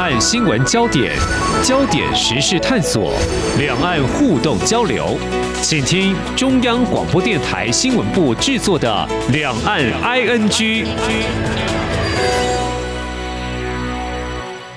岸新闻焦点、焦点时事探索、两岸互动交流，请听中央广播电台新闻部制作的《两岸 ING》。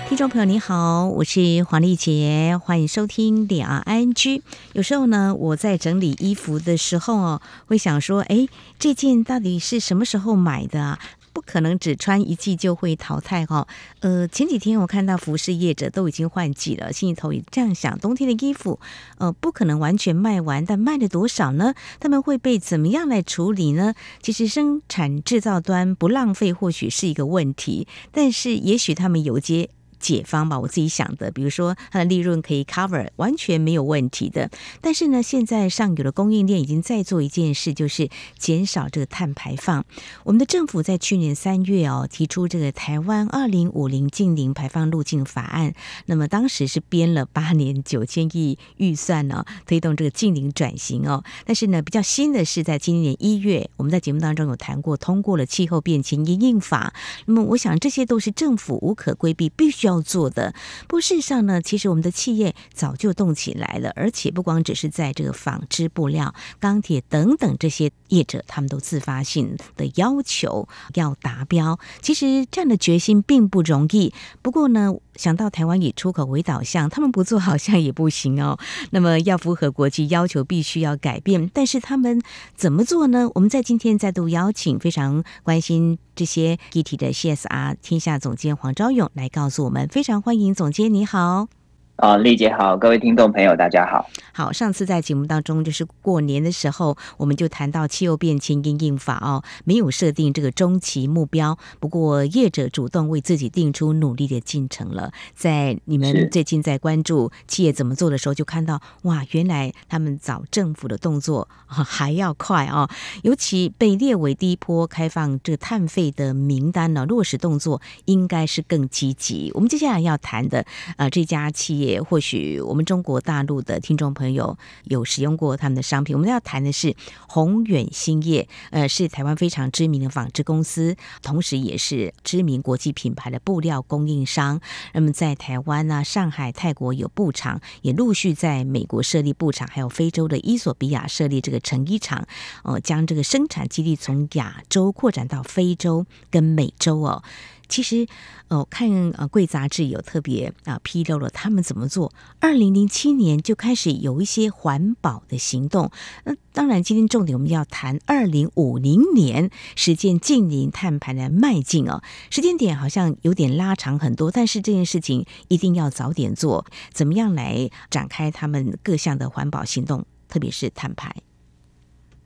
听众朋友，你好，我是黄丽杰，欢迎收听两岸 ING。有时候呢，我在整理衣服的时候哦，会想说，哎，这件到底是什么时候买的啊？不可能只穿一季就会淘汰哈。呃，前几天我看到服饰业者都已经换季了，心里头也这样想：冬天的衣服，呃，不可能完全卖完，但卖了多少呢？他们会被怎么样来处理呢？其实生产制造端不浪费或许是一个问题，但是也许他们有接。解方吧，我自己想的，比如说它的利润可以 cover，完全没有问题的。但是呢，现在上游的供应链已经在做一件事，就是减少这个碳排放。我们的政府在去年三月哦，提出这个台湾二零五零净零排放路径法案。那么当时是编了八年九千亿预算呢，推动这个净零转型哦。但是呢，比较新的是在今年一月，我们在节目当中有谈过，通过了气候变迁因应法。那么我想这些都是政府无可规避，必须要。要做的，不过事实上呢，其实我们的企业早就动起来了，而且不光只是在这个纺织布料、钢铁等等这些业者，他们都自发性的要求要达标。其实这样的决心并不容易。不过呢，想到台湾以出口为导向，他们不做好像也不行哦。那么要符合国际要求，必须要改变。但是他们怎么做呢？我们在今天再度邀请非常关心这些议题的 CSR 天下总监黄昭勇来告诉我们。非常欢迎总监，你好。啊，丽姐好，各位听众朋友，大家好。好，上次在节目当中，就是过年的时候，我们就谈到气候变迁因应法哦，没有设定这个中期目标，不过业者主动为自己定出努力的进程了。在你们最近在关注企业怎么做的时候，就看到哇，原来他们找政府的动作还要快哦，尤其被列为第一波开放这个碳费的名单呢，落实动作应该是更积极。我们接下来要谈的呃，这家企业。也或许我们中国大陆的听众朋友有使用过他们的商品。我们要谈的是宏远兴业，呃，是台湾非常知名的纺织公司，同时也是知名国际品牌的布料供应商。那么在台湾啊、上海、泰国有布厂，也陆续在美国设立布厂，还有非洲的伊索比亚设立这个成衣厂，呃，将这个生产基地从亚洲扩展到非洲跟美洲哦。其实，哦，看呃，贵杂志有特别啊披露了他们怎么做。二零零七年就开始有一些环保的行动。那当然，今天重点我们要谈二零五零年实践净零碳排的迈进哦。时间点好像有点拉长很多，但是这件事情一定要早点做。怎么样来展开他们各项的环保行动，特别是碳排？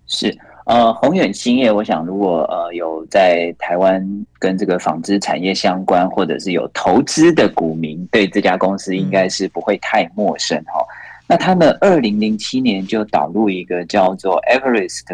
是。呃，宏远兴业，我想如果呃有在台湾跟这个纺织产业相关，或者是有投资的股民，对这家公司应该是不会太陌生哈、嗯。那他们二零零七年就导入一个叫做 Everest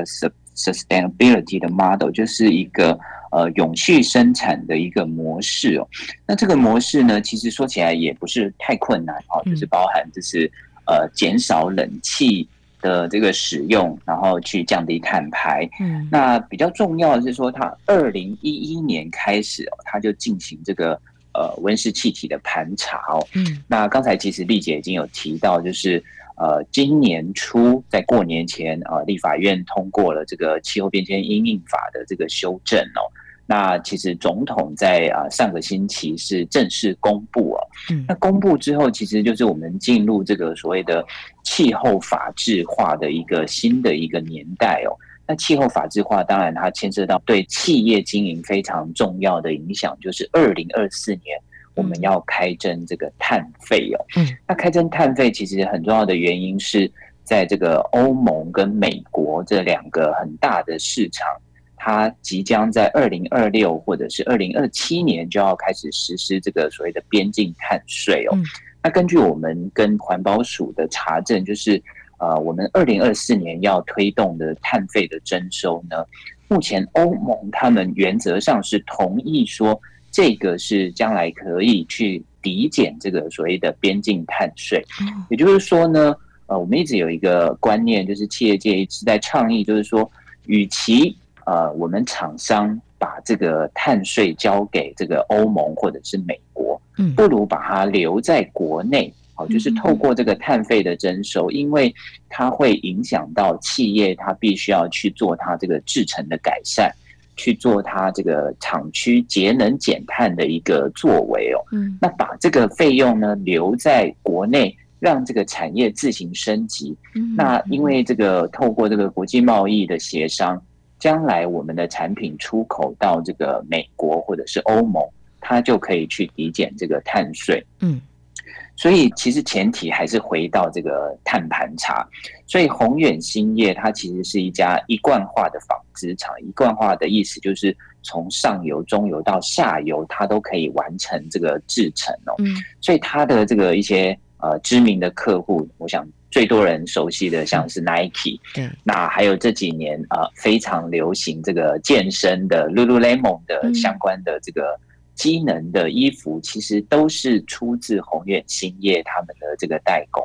Sustainability 的 model，就是一个呃永续生产的一个模式哦。那这个模式呢，其实说起来也不是太困难哦，就是包含就是呃减少冷气。的这个使用，然后去降低碳排。嗯，那比较重要的是说，它二零一一年开始哦，它就进行这个呃温室气体的盘查哦。嗯，那刚才其实丽姐已经有提到，就是呃今年初在过年前啊，呃，立法院通过了这个气候变迁因应法的这个修正哦。那其实总统在啊上个星期是正式公布哦，那公布之后，其实就是我们进入这个所谓的气候法制化的一个新的一个年代哦。那气候法制化当然它牵涉到对企业经营非常重要的影响，就是二零二四年我们要开征这个碳费哦。嗯，那开征碳费其实很重要的原因是在这个欧盟跟美国这两个很大的市场。它即将在二零二六或者是二零二七年就要开始实施这个所谓的边境碳税哦。那根据我们跟环保署的查证，就是呃，我们二零二四年要推动的碳费的征收呢，目前欧盟他们原则上是同意说，这个是将来可以去抵减这个所谓的边境碳税。也就是说呢，呃，我们一直有一个观念，就是企业界一直在倡议，就是说，与其呃，我们厂商把这个碳税交给这个欧盟或者是美国，嗯，不如把它留在国内。好，就是透过这个碳费的征收，因为它会影响到企业，它必须要去做它这个制程的改善，去做它这个厂区节能减碳的一个作为哦。嗯，那把这个费用呢留在国内，让这个产业自行升级。那因为这个透过这个国际贸易的协商，将来我们的产品出口到这个美国或者是欧盟，它就可以去抵减这个碳税。嗯。所以其实前提还是回到这个碳盘查，所以宏远兴业它其实是一家一贯化的纺织厂。一贯化的意思就是从上游、中游到下游，它都可以完成这个制程哦。嗯，所以它的这个一些呃知名的客户，我想最多人熟悉的像是 Nike，对，那还有这几年呃非常流行这个健身的 Lululemon 的相关的这个。机能的衣服其实都是出自宏远兴业他们的这个代工。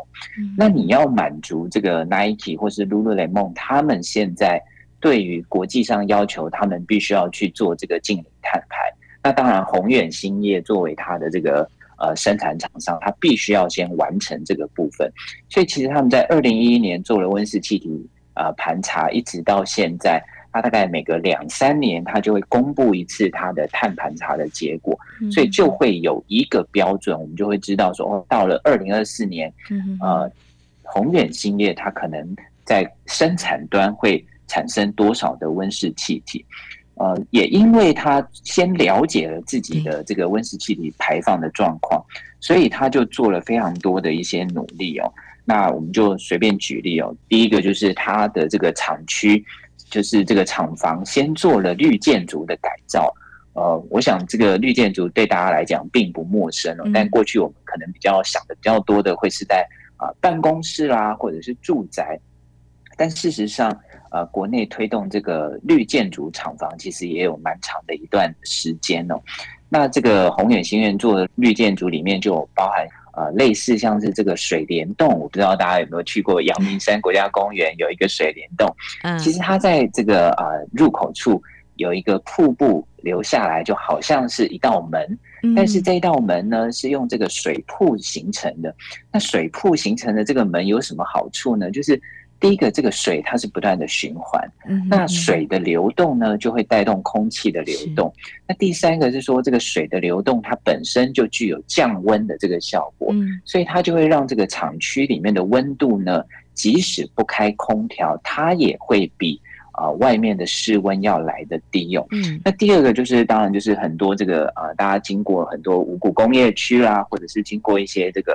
那你要满足这个 Nike 或是 Lululemon，他们现在对于国际上要求，他们必须要去做这个净零碳排。那当然，宏远兴业作为它的这个呃生产厂商，他必须要先完成这个部分。所以其实他们在二零一一年做了温室气体呃盘查，一直到现在。他大概每隔两三年，他就会公布一次他的碳盘查的结果，所以就会有一个标准，我们就会知道说，哦，到了二零二四年，呃，宏远兴业它可能在生产端会产生多少的温室气体，呃，也因为他先了解了自己的这个温室气体排放的状况，所以他就做了非常多的一些努力哦。那我们就随便举例哦，第一个就是他的这个厂区。就是这个厂房先做了绿建筑的改造，呃，我想这个绿建筑对大家来讲并不陌生哦。但过去我们可能比较想的比较多的会是在啊办公室啦，或者是住宅。但事实上，呃，国内推动这个绿建筑厂房其实也有蛮长的一段时间哦。那这个宏远新院做的绿建筑里面就包含。呃，类似像是这个水帘洞，我不知道大家有没有去过阳明山国家公园，有一个水帘洞。嗯，其实它在这个呃入口处有一个瀑布流下来，就好像是一道门。但是这一道门呢，是用这个水瀑形成的。那水瀑形成的这个门有什么好处呢？就是。第一个，这个水它是不断的循环，那水的流动呢，就会带动空气的流动。那第三个是说，这个水的流动它本身就具有降温的这个效果，所以它就会让这个厂区里面的温度呢，即使不开空调，它也会比啊外面的室温要来的低哦。那第二个就是，当然就是很多这个呃，大家经过很多五谷工业区啦，或者是经过一些这个。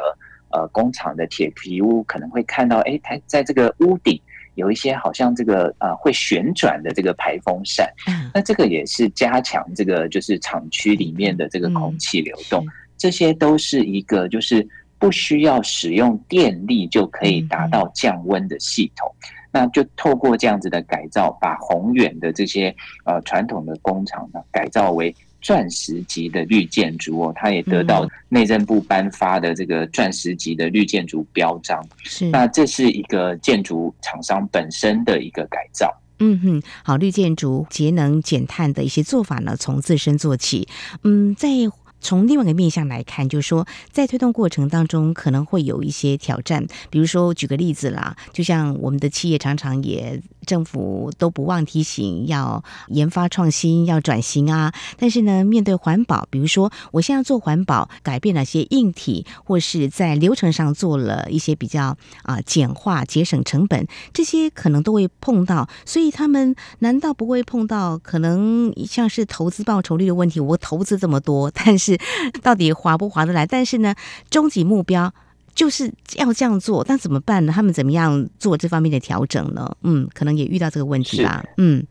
呃，工厂的铁皮屋可能会看到，哎，它在这个屋顶有一些好像这个呃会旋转的这个排风扇，嗯。那这个也是加强这个就是厂区里面的这个空气流动，这些都是一个就是不需要使用电力就可以达到降温的系统，那就透过这样子的改造，把宏远的这些呃传统的工厂呢改造为。钻石级的绿建筑哦，它也得到内政部颁发的这个钻石级的绿建筑标章。是，那这是一个建筑厂商本身的一个改造。嗯哼，好，绿建筑节能减碳的一些做法呢，从自身做起。嗯，在。从另外一个面向来看，就是说，在推动过程当中可能会有一些挑战。比如说，举个例子啦，就像我们的企业常常也政府都不忘提醒要研发创新、要转型啊。但是呢，面对环保，比如说我现在做环保，改变了些硬体，或是在流程上做了一些比较啊简化、节省成本，这些可能都会碰到。所以他们难道不会碰到可能像是投资报酬率的问题？我投资这么多，但是。到底划不划得来？但是呢，终极目标就是要这样做，但怎么办呢？他们怎么样做这方面的调整呢？嗯，可能也遇到这个问题吧。嗯，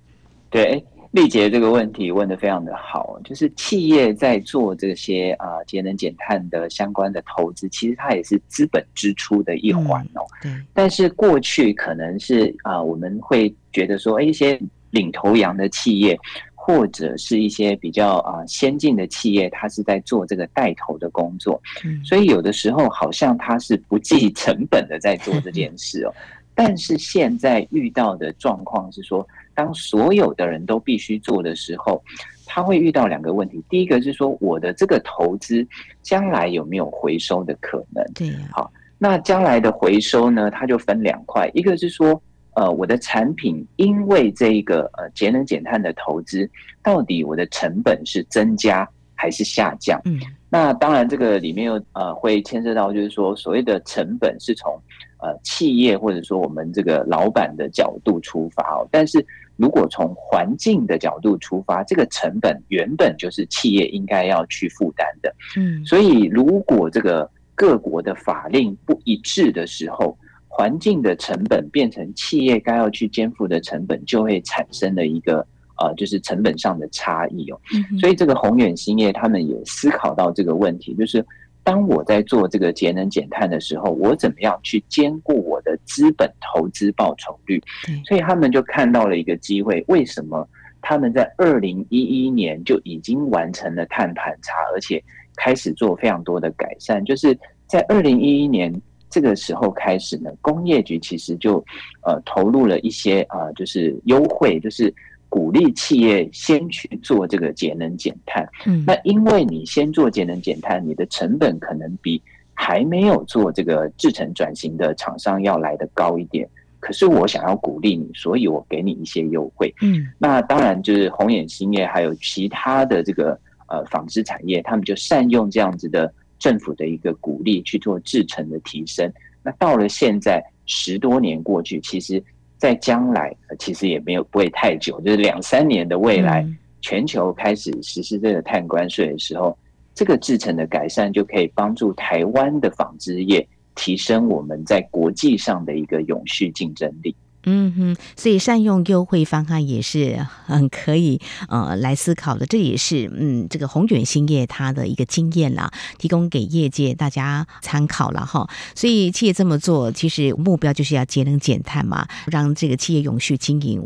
对，丽杰这个问题问的非常的好，就是企业在做这些啊节能减碳的相关的投资，其实它也是资本支出的一环哦。对，但是过去可能是啊，我们会觉得说，哎，一些领头羊的企业。或者是一些比较啊先进的企业，它是在做这个带头的工作，所以有的时候好像它是不计成本的在做这件事哦。但是现在遇到的状况是说，当所有的人都必须做的时候，他会遇到两个问题。第一个是说，我的这个投资将来有没有回收的可能？对呀。好，那将来的回收呢，它就分两块，一个是说，呃，我的产品因为这个呃节能减碳的投资，到底我的成本是增加还是下降？嗯。那当然，这个里面又呃会牵涉到，就是说所谓的成本是从呃企业或者说我们这个老板的角度出发哦。但是如果从环境的角度出发，这个成本原本就是企业应该要去负担的。嗯，所以如果这个各国的法令不一致的时候，环境的成本变成企业该要去肩负的成本，就会产生了一个。呃，就是成本上的差异哦，所以这个宏远兴业他们也思考到这个问题，就是当我在做这个节能减碳的时候，我怎么样去兼顾我的资本投资报酬率？所以他们就看到了一个机会。为什么他们在二零一一年就已经完成了碳盘查，而且开始做非常多的改善？就是在二零一一年这个时候开始呢，工业局其实就呃投入了一些啊、呃，就是优惠，就是。鼓励企业先去做这个节能减碳，嗯，那因为你先做节能减碳，你的成本可能比还没有做这个制程转型的厂商要来得高一点。可是我想要鼓励你，所以我给你一些优惠，嗯，那当然就是红眼兴业还有其他的这个呃纺织产业，他们就善用这样子的政府的一个鼓励去做制程的提升。那到了现在十多年过去，其实。在将来，其实也没有不会太久，就是两三年的未来，全球开始实施这个碳关税的时候，这个制程的改善就可以帮助台湾的纺织业提升我们在国际上的一个永续竞争力。嗯哼，所以善用优惠方案也是很可以呃来思考的，这也是嗯这个宏远兴业它的一个经验啦，提供给业界大家参考了哈。所以企业这么做，其实目标就是要节能减碳嘛，让这个企业永续经营。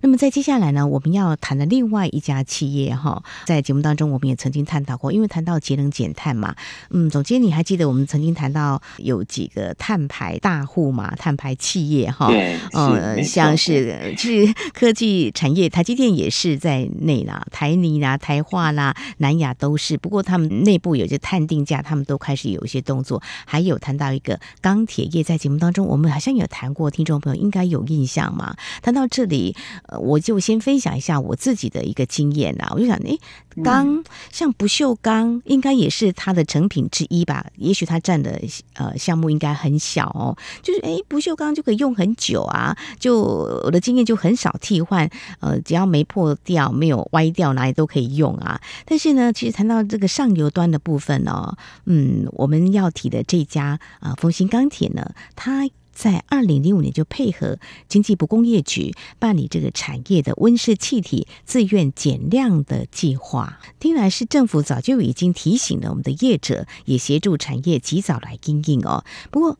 那么在接下来呢，我们要谈的另外一家企业哈，在节目当中我们也曾经探讨过，因为谈到节能减碳嘛，嗯，总监你还记得我们曾经谈到有几个碳排大户嘛，碳排企业哈，嗯。呃，像是其实科技产业，台积电也是在内啦，台泥啦、台化啦、南亚都是。不过他们内部有些探定价，他们都开始有一些动作。还有谈到一个钢铁业，在节目当中我们好像有谈过，听众朋友应该有印象嘛。谈到这里，呃，我就先分享一下我自己的一个经验啦。我就想，诶，钢像不锈钢，应该也是它的成品之一吧？也许它占的呃项目应该很小哦。就是诶，不锈钢就可以用很久啊。就我的经验就很少替换，呃，只要没破掉、没有歪掉，哪里都可以用啊。但是呢，其实谈到这个上游端的部分呢、哦，嗯，我们要提的这家啊，丰兴钢铁呢，它在二零零五年就配合经济部工业局办理这个产业的温室气体自愿减量的计划。听来是政府早就已经提醒了我们的业者，也协助产业及早来应应哦。不过。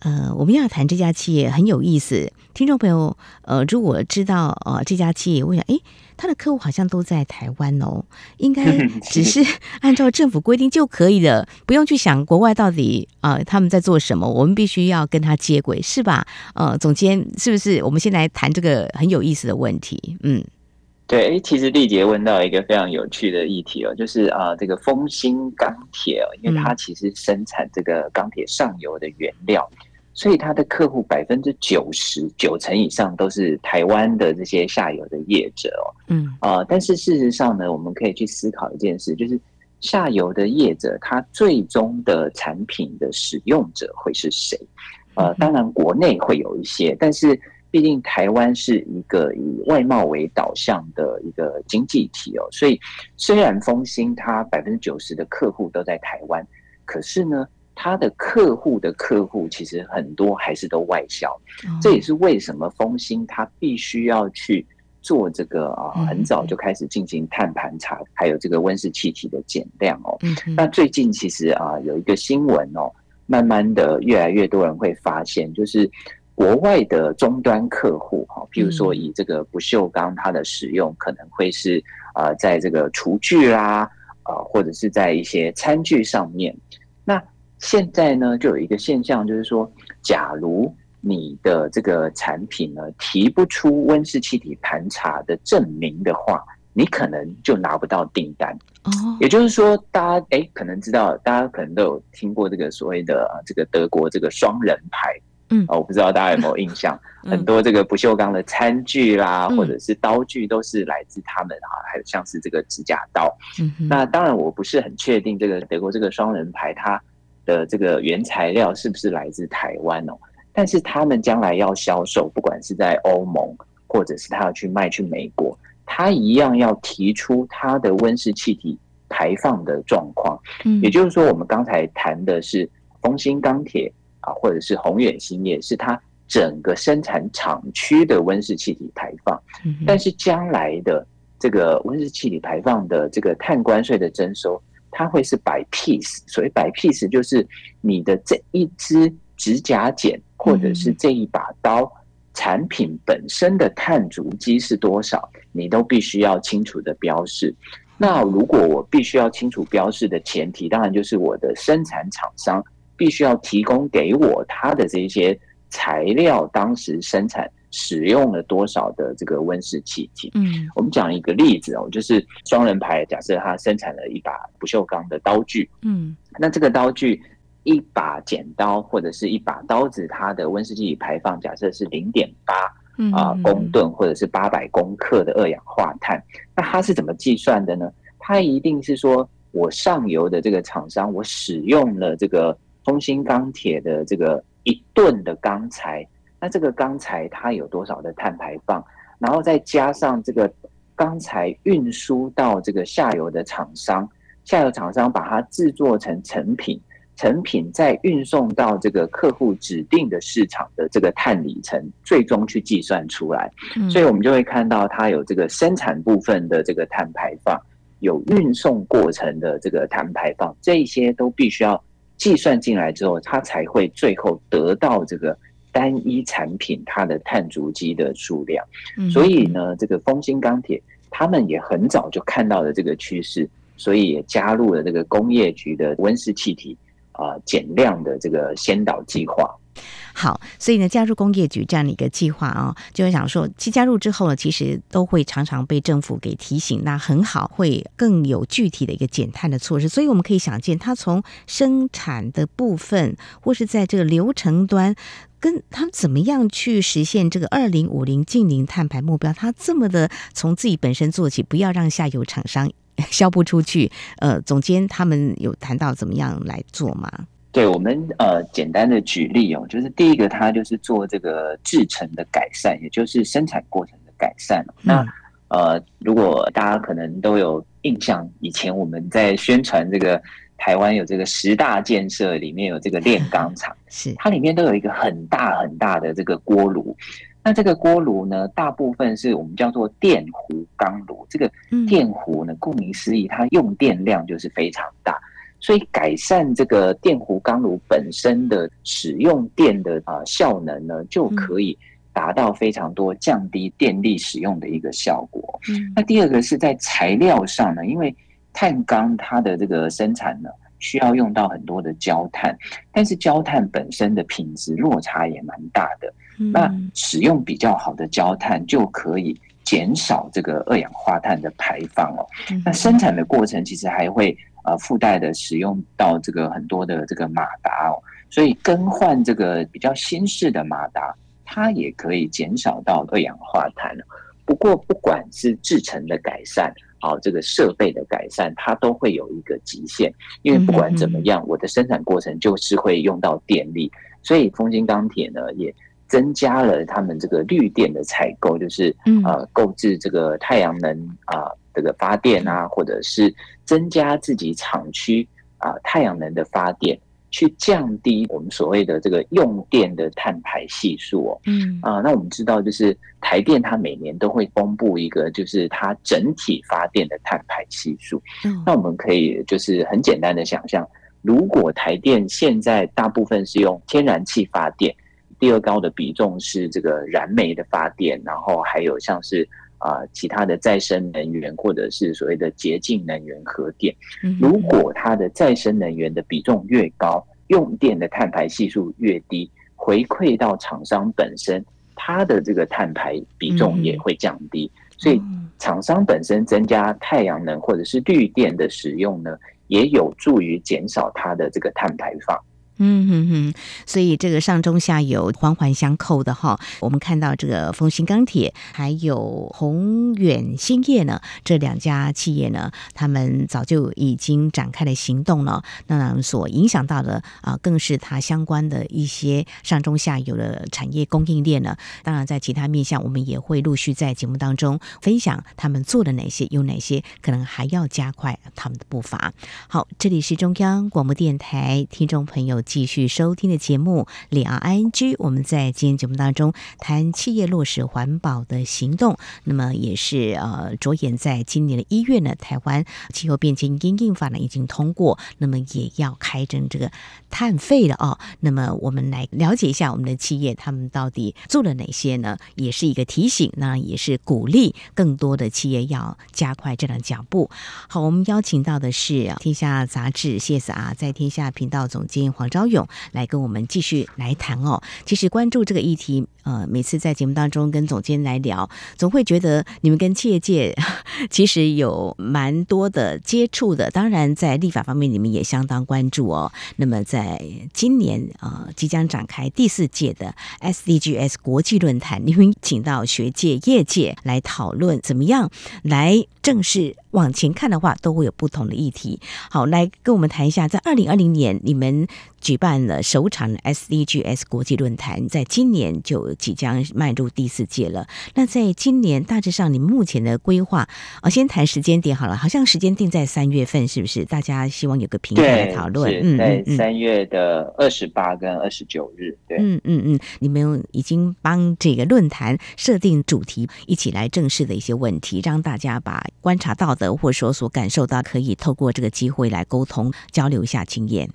呃，我们要谈这家企业很有意思，听众朋友，呃，如果知道呃这家企业，我想，诶，他的客户好像都在台湾哦，应该 只是按照政府规定就可以了，不用去想国外到底啊、呃、他们在做什么，我们必须要跟他接轨，是吧？呃，总监是不是？我们先来谈这个很有意思的问题，嗯，对，诶，其实丽姐问到一个非常有趣的议题哦，就是啊、呃，这个丰兴钢铁哦，因为它其实生产这个钢铁上游的原料。嗯所以他的客户百分之九十九成以上都是台湾的这些下游的业者哦，嗯啊、呃，但是事实上呢，我们可以去思考一件事，就是下游的业者他最终的产品的使用者会是谁？呃，当然国内会有一些，但是毕竟台湾是一个以外贸为导向的一个经济体哦，所以虽然丰兴它百分之九十的客户都在台湾，可是呢。他的客户的客户其实很多还是都外销，这也是为什么丰兴他必须要去做这个啊，很早就开始进行碳盘查，还有这个温室气体的减量哦。那最近其实啊有一个新闻哦，慢慢的越来越多人会发现，就是国外的终端客户哈，譬如说以这个不锈钢它的使用可能会是啊在这个厨具啦啊，或者是在一些餐具上面，那。现在呢，就有一个现象，就是说，假如你的这个产品呢提不出温室气体盘查的证明的话，你可能就拿不到订单。哦，也就是说，大家哎，可能知道，大家可能都有听过这个所谓的这个德国这个双人牌。嗯，我不知道大家有没有印象，很多这个不锈钢的餐具啦，或者是刀具，都是来自他们啊，还有像是这个指甲刀。嗯，那当然，我不是很确定这个德国这个双人牌它的这个原材料是不是来自台湾哦。但是他们将来要销售，不管是在欧盟，或者是他要去卖去美国，他一样要提出他的温室气体排放的状况。嗯，也就是说，我们刚才谈的是丰兴钢铁。啊，或者是宏远兴业，是它整个生产厂区的温室气体排放。嗯但是将来的这个温室气体排放的这个碳关税的征收，它会是 by piece。所谓 by piece，就是你的这一支指甲剪或者是这一把刀产品本身的碳足迹是多少，你都必须要清楚的标示。那如果我必须要清楚标示的前提，当然就是我的生产厂商。必须要提供给我他的这些材料，当时生产使用了多少的这个温室气体？嗯，我们讲一个例子哦，就是双人牌，假设它生产了一把不锈钢的刀具，嗯，那这个刀具一把剪刀或者是一把刀子，它的温室气体排放假设是零点八啊公吨或者是八百公克的二氧化碳，那它是怎么计算的呢？它一定是说我上游的这个厂商，我使用了这个。丰兴钢铁的这个一吨的钢材，那这个钢材它有多少的碳排放？然后再加上这个钢材运输到这个下游的厂商，下游厂商把它制作成成品，成品再运送到这个客户指定的市场的这个碳里程，最终去计算出来。所以我们就会看到它有这个生产部分的这个碳排放，有运送过程的这个碳排放，这一些都必须要。计算进来之后，它才会最后得到这个单一产品它的碳足迹的数量。所以呢，这个丰兴钢铁他们也很早就看到了这个趋势，所以也加入了这个工业局的温室气体啊减量的这个先导计划。好，所以呢，加入工业局这样的一个计划啊，就会想说，其加入之后呢，其实都会常常被政府给提醒，那很好，会更有具体的一个减碳的措施。所以我们可以想见，它从生产的部分，或是在这个流程端，跟他们怎么样去实现这个二零五零净零碳排目标，他这么的从自己本身做起，不要让下游厂商 销不出去。呃，总监他们有谈到怎么样来做吗？对我们呃，简单的举例哦，就是第一个，它就是做这个制程的改善，也就是生产过程的改善。嗯、那呃，如果大家可能都有印象，以前我们在宣传这个台湾有这个十大建设，里面有这个炼钢厂，是它里面都有一个很大很大的这个锅炉。那这个锅炉呢，大部分是我们叫做电弧钢炉。这个电弧呢，顾名思义，它用电量就是非常大。所以改善这个电弧钢炉本身的使用电的啊效能呢，就可以达到非常多降低电力使用的一个效果。嗯，那第二个是在材料上呢，因为碳钢它的这个生产呢，需要用到很多的焦炭，但是焦炭本身的品质落差也蛮大的。那使用比较好的焦炭就可以减少这个二氧化碳的排放哦。那生产的过程其实还会。呃，附带的使用到这个很多的这个马达哦，所以更换这个比较新式的马达，它也可以减少到二氧化碳。不过，不管是制程的改善，好，这个设备的改善，它都会有一个极限，因为不管怎么样，我的生产过程就是会用到电力，所以丰兴钢铁呢也增加了他们这个绿电的采购，就是呃购置这个太阳能啊。呃这个发电啊，或者是增加自己厂区啊太阳能的发电，去降低我们所谓的这个用电的碳排系数哦。嗯啊，那我们知道，就是台电它每年都会公布一个，就是它整体发电的碳排系数。嗯，那我们可以就是很简单的想象，如果台电现在大部分是用天然气发电，第二高的比重是这个燃煤的发电，然后还有像是。啊，其他的再生能源或者是所谓的洁净能源核电，如果它的再生能源的比重越高，用电的碳排系数越低，回馈到厂商本身，它的这个碳排比重也会降低。所以厂商本身增加太阳能或者是绿电的使用呢，也有助于减少它的这个碳排放。嗯哼哼，所以这个上中下游环环相扣的哈。我们看到这个丰兴钢铁还有宏远兴业呢，这两家企业呢，他们早就已经展开了行动了。那所影响到的啊，更是它相关的一些上中下游的产业供应链呢。当然，在其他面向，我们也会陆续在节目当中分享他们做了哪些，有哪些可能还要加快他们的步伐。好，这里是中央广播电台听众朋友。继续收听的节目《李昂 ING》，我们在今天节目当中谈企业落实环保的行动。那么也是呃，着眼在今年的一月呢，台湾气候变迁因应法呢已经通过，那么也要开征这个碳费了哦。那么我们来了解一下我们的企业他们到底做了哪些呢？也是一个提醒，那也是鼓励更多的企业要加快这样的脚步。好，我们邀请到的是《天下杂志》CSR 在天下频道总监黄昭。骁勇来跟我们继续来谈哦。其实关注这个议题，呃，每次在节目当中跟总监来聊，总会觉得你们跟企业界 其实有蛮多的接触的。当然，在立法方面，你们也相当关注哦。那么，在今年呃即将展开第四届的 SDGs 国际论坛，你们请到学界、业界来讨论怎么样来正式往前看的话，都会有不同的议题。好，来跟我们谈一下，在二零二零年你们。举办了首场 SDGs 国际论坛，在今年就即将迈入第四届了。那在今年大致上，你们目前的规划，啊，先谈时间点好了，好像时间定在三月份，是不是？大家希望有个平台来讨论。嗯，在三月的二十八跟二十九日。对，嗯嗯嗯，你们已经帮这个论坛设定主题，一起来正视的一些问题，让大家把观察到的或者说所感受到，可以透过这个机会来沟通交流一下经验。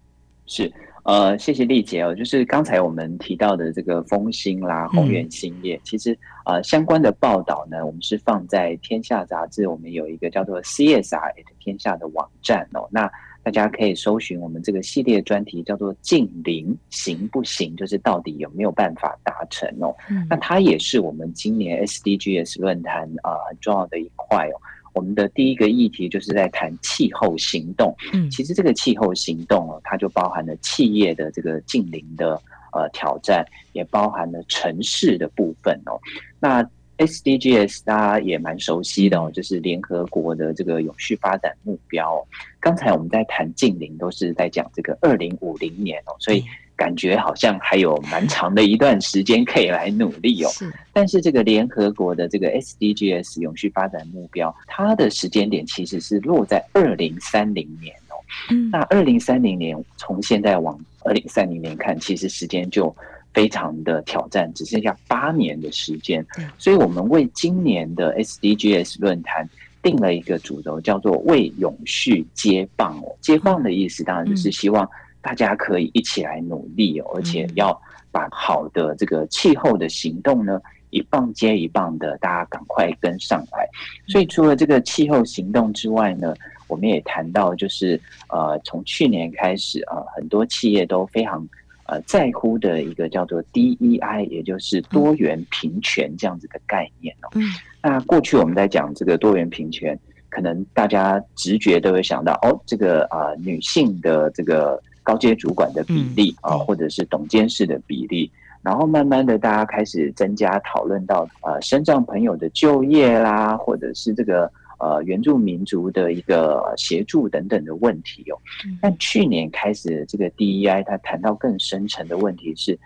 是。呃，谢谢丽姐哦。就是刚才我们提到的这个丰兴啦、宏远兴业，嗯、其实呃相关的报道呢，我们是放在天下杂志，我们有一个叫做 CSR 天下的网站哦。那大家可以搜寻我们这个系列专题，叫做“近邻行不行”，就是到底有没有办法达成哦。嗯、那它也是我们今年 SDGs 论坛啊、呃、很重要的一块哦。我们的第一个议题就是在谈气候行动。嗯，其实这个气候行动哦，它就包含了企业的这个近邻的呃挑战，也包含了城市的部分哦。那 SDGs 大家也蛮熟悉的哦，就是联合国的这个永续发展目标。刚才我们在谈近邻，都是在讲这个二零五零年哦，所以。感觉好像还有蛮长的一段时间可以来努力哦。是，但是这个联合国的这个 SDGs 永续发展目标，它的时间点其实是落在二零三零年哦。嗯，那二零三零年从现在往二零三零年看，其实时间就非常的挑战，只剩下八年的时间。所以我们为今年的 SDGs 论坛定了一个主轴，叫做为永续接棒哦。接棒的意思当然就是希望。大家可以一起来努力哦，而且要把好的这个气候的行动呢，一棒接一棒的，大家赶快跟上来。所以除了这个气候行动之外呢，我们也谈到，就是呃，从去年开始啊，呃，很多企业都非常呃在乎的一个叫做 DEI，也就是多元平权这样子的概念哦。嗯，那过去我们在讲这个多元平权，可能大家直觉都会想到哦，这个啊，呃，女性的这个。高阶主管的比例啊，或者是董监事的比例，然后慢慢的，大家开始增加讨论到呃，身障朋友的就业啦，或者是这个呃原住民族的一个协助等等的问题哦。但去年开始，这个 DEI 它谈到更深层的问题是，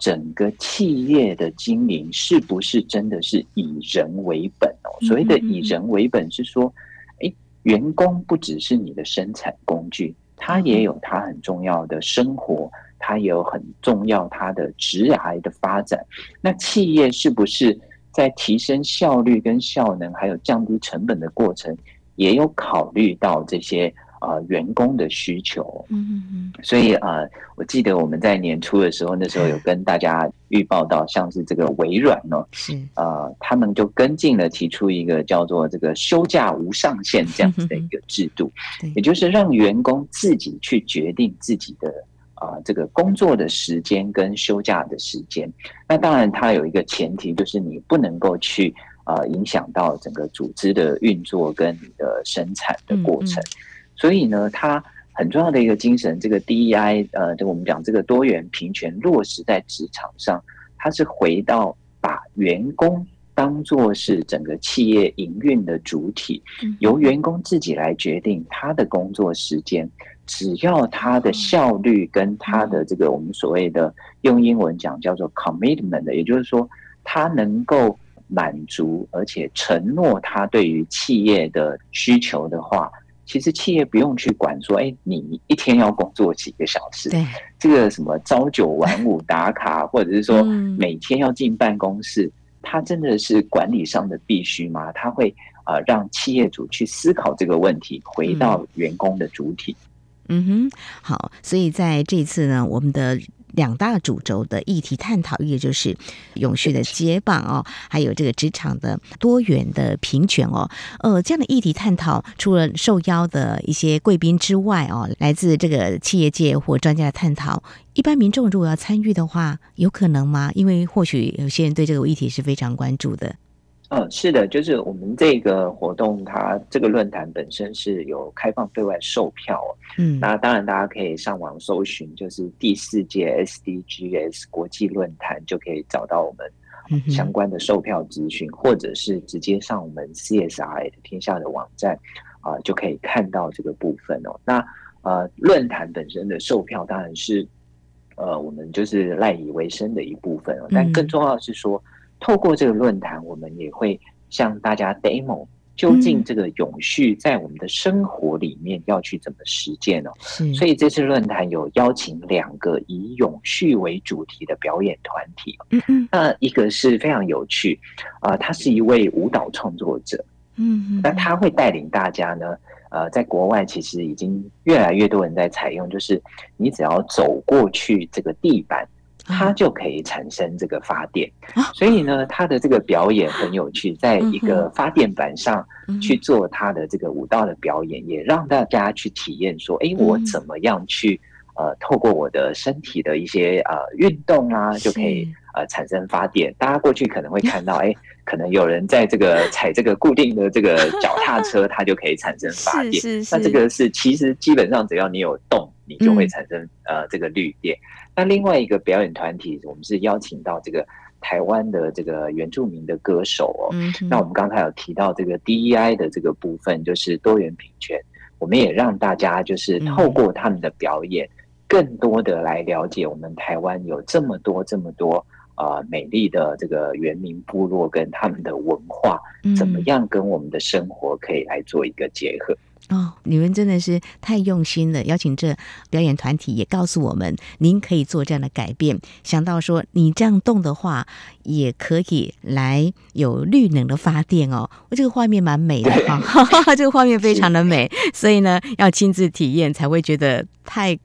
整个企业的经营是不是真的是以人为本哦？所谓的以人为本是说，诶，员工不只是你的生产工具。他也有他很重要的生活，他也有很重要他的职癌的发展。那企业是不是在提升效率跟效能，还有降低成本的过程，也有考虑到这些？呃，员工的需求，嗯嗯，所以呃，我记得我们在年初的时候，那时候有 跟大家预报到，像是这个微软呢，是呃，他们就跟进了，提出一个叫做这个休假无上限这样子的一个制度，也就是让员工自己去决定自己的啊、呃、这个工作的时间跟休假的时间。那当然，它有一个前提，就是你不能够去。呃影响到整个组织的运作跟你的生产的过程。嗯嗯，所以呢，它很重要的一个精神，这个 DEI，呃，就我们讲这个多元平权落实在职场上，它是回到把员工当做是整个企业营运的主体，由员工自己来决定他的工作时间。只要他的效率跟他的这个我们所谓的用英文讲叫做 commitment，的也就是说他能够满足而且承诺他对于企业的需求的话，其实企业不用去管说，哎，你一天要工作几个小时？对，这个什么朝九晚五 打卡，或者是说每天要进办公室，它真的是管理上的必须吗？它会啊让企业主去思考这个问题，回到员工的主体。嗯哼，好，所以在这次呢，我们的两大主轴的议题探讨，一个就是永续的接棒哦，还有这个职场的多元的平权哦，呃，这样的议题探讨，除了受邀的一些贵宾之外哦，来自这个企业界或专家的探讨，一般民众如果要参与的话，有可能吗？因为或许有些人对这个议题是非常关注的。嗯，是的，就是我们这个活动，它这个论坛本身是有开放对外售票。嗯，那当然大家可以上网搜寻，就是第四届 SDGs 国际论坛，就可以找到我们相关的售票资讯，嗯、或者是直接上我们 CSI 天下的网站啊、呃，就可以看到这个部分哦。那呃，论坛本身的售票当然是呃，我们就是赖以为生的一部分哦，但更重要的是说。嗯透过这个论坛，我们也会向大家 demo 究竟这个永续在我们的生活里面要去怎么实践呢？所以这次论坛有邀请两个以永续为主题的表演团体。嗯嗯，那一个是非常有趣啊，他是一位舞蹈创作者。嗯嗯，那他会带领大家呢，呃，在国外其实已经越来越多人在采用，就是你只要走过去这个地板。它就可以产生这个发电，所以呢，它的这个表演很有趣，在一个发电板上去做它的这个舞蹈的表演，也让大家去体验说，哎，我怎么样去呃，透过我的身体的一些呃运动啊，就可以呃产生发电。大家过去可能会看到，哎，可能有人在这个踩这个固定的这个脚踏车，它就可以产生发电。那这个是其实基本上只要你有动，你就会产生呃这个绿电。那另外一个表演团体，我们是邀请到这个台湾的这个原住民的歌手哦。嗯、那我们刚才有提到这个 DEI 的这个部分，就是多元平权。我们也让大家就是透过他们的表演，更多的来了解我们台湾有这么多这么多呃美丽的这个原民部落跟他们的文化，怎么样跟我们的生活可以来做一个结合。哦，你们真的是太用心了！邀请这表演团体也告诉我们，您可以做这样的改变。想到说，你这样动的话，也可以来有绿能的发电哦。我这个画面蛮美的 哈，哦这个画面非常的美，所以呢，要亲自体验才会觉得太。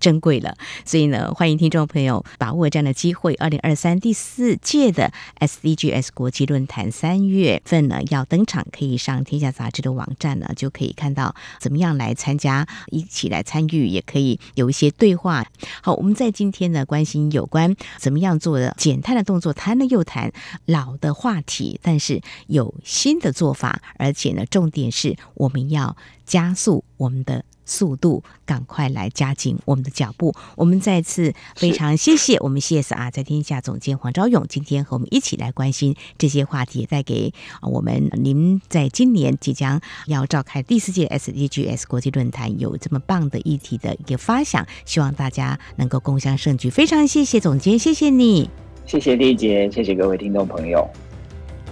珍贵了，所以呢，欢迎听众朋友把握这样的机会。二零二三第四届的 SDGs 国际论坛三月份呢要登场，可以上天下杂志的网站呢就可以看到怎么样来参加，一起来参与，也可以有一些对话。好，我们在今天呢关心有关怎么样做的减碳的动作，谈了又谈老的话题，但是有新的做法，而且呢重点是我们要加速我们的。速度，赶快来加紧我们的脚步。我们再次非常谢谢我们 CSR 在天下总监黄昭勇，今天和我们一起来关心这些话题，带给我们您在今年即将要召开第四届 SDGs 国际论坛有这么棒的议题的一个发想，希望大家能够共襄盛举。非常谢谢总监，谢谢你，谢谢丽姐，谢谢各位听众朋友。